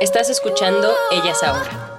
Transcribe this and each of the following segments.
Estás escuchando Ellas Ahora.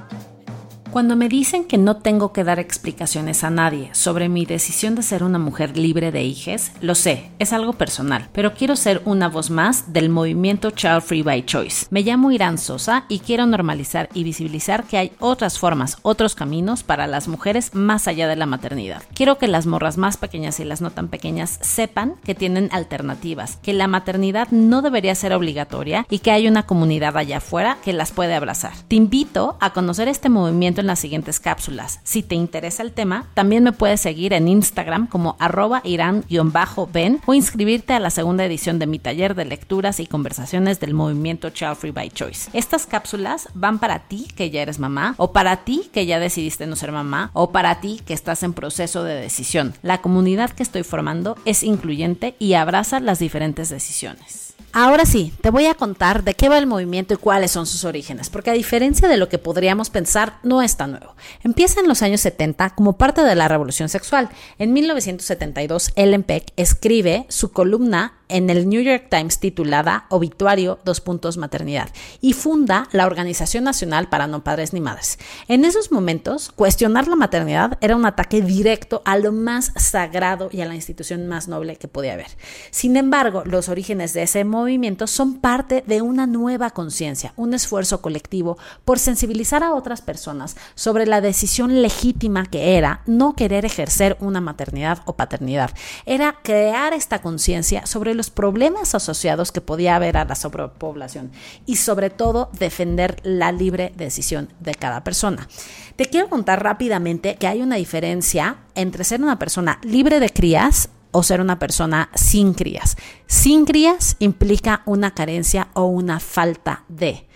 Cuando me dicen que no tengo que dar explicaciones a nadie sobre mi decisión de ser una mujer libre de hijes, lo sé, es algo personal, pero quiero ser una voz más del movimiento Child Free by Choice. Me llamo Irán Sosa y quiero normalizar y visibilizar que hay otras formas, otros caminos para las mujeres más allá de la maternidad. Quiero que las morras más pequeñas y las no tan pequeñas sepan que tienen alternativas, que la maternidad no debería ser obligatoria y que hay una comunidad allá afuera que las puede abrazar. Te invito a conocer este movimiento en las siguientes cápsulas. Si te interesa el tema, también me puedes seguir en Instagram como arroba irán-ben o inscribirte a la segunda edición de mi taller de lecturas y conversaciones del movimiento Child Free by Choice. Estas cápsulas van para ti que ya eres mamá o para ti que ya decidiste no ser mamá o para ti que estás en proceso de decisión. La comunidad que estoy formando es incluyente y abraza las diferentes decisiones. Ahora sí, te voy a contar de qué va el movimiento y cuáles son sus orígenes, porque a diferencia de lo que podríamos pensar, no es tan nuevo. Empieza en los años 70 como parte de la revolución sexual. En 1972, Ellen Peck escribe su columna en el New York Times titulada Obituario, dos puntos, maternidad, y funda la Organización Nacional para No Padres ni Madres. En esos momentos, cuestionar la maternidad era un ataque directo a lo más sagrado y a la institución más noble que podía haber. Sin embargo, los orígenes de ese movimiento son parte de una nueva conciencia, un esfuerzo colectivo por sensibilizar a otras personas sobre la decisión legítima que era no querer ejercer una maternidad o paternidad. Era crear esta conciencia sobre problemas asociados que podía haber a la sobrepoblación y sobre todo defender la libre decisión de cada persona. Te quiero contar rápidamente que hay una diferencia entre ser una persona libre de crías o ser una persona sin crías. Sin crías implica una carencia o una falta de.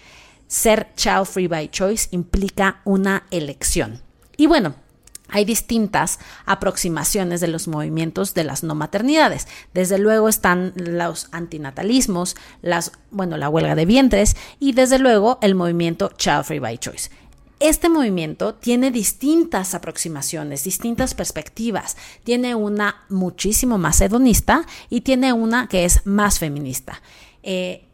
Ser child free by choice implica una elección. Y bueno, hay distintas aproximaciones de los movimientos de las no maternidades. Desde luego están los antinatalismos, las, bueno, la huelga de vientres y desde luego el movimiento Child Free by Choice. Este movimiento tiene distintas aproximaciones, distintas perspectivas. Tiene una muchísimo más hedonista y tiene una que es más feminista. Eh,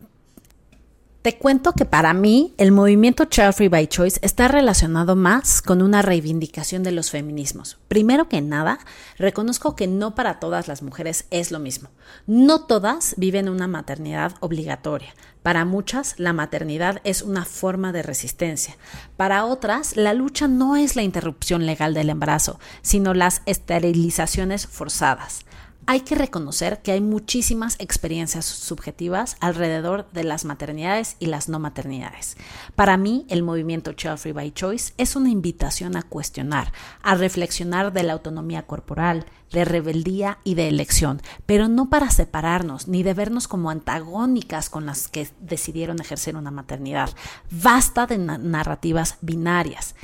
te cuento que para mí el movimiento Child Free by Choice está relacionado más con una reivindicación de los feminismos. Primero que nada, reconozco que no para todas las mujeres es lo mismo. No todas viven una maternidad obligatoria. Para muchas, la maternidad es una forma de resistencia. Para otras, la lucha no es la interrupción legal del embarazo, sino las esterilizaciones forzadas hay que reconocer que hay muchísimas experiencias subjetivas alrededor de las maternidades y las no maternidades. Para mí, el movimiento Child Free by Choice es una invitación a cuestionar, a reflexionar de la autonomía corporal, de rebeldía y de elección, pero no para separarnos ni de vernos como antagónicas con las que decidieron ejercer una maternidad. Basta de narrativas binarias.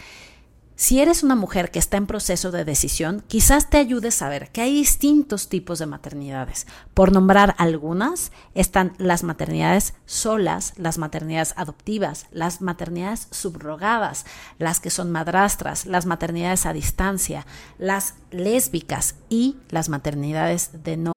Si eres una mujer que está en proceso de decisión, quizás te ayude a saber que hay distintos tipos de maternidades. Por nombrar algunas, están las maternidades solas, las maternidades adoptivas, las maternidades subrogadas, las que son madrastras, las maternidades a distancia, las lésbicas y las maternidades de no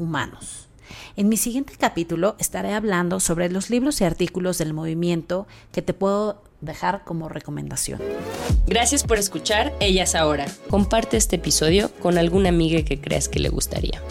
Humanos. En mi siguiente capítulo estaré hablando sobre los libros y artículos del movimiento que te puedo dejar como recomendación. Gracias por escuchar Ellas Ahora. Comparte este episodio con alguna amiga que creas que le gustaría.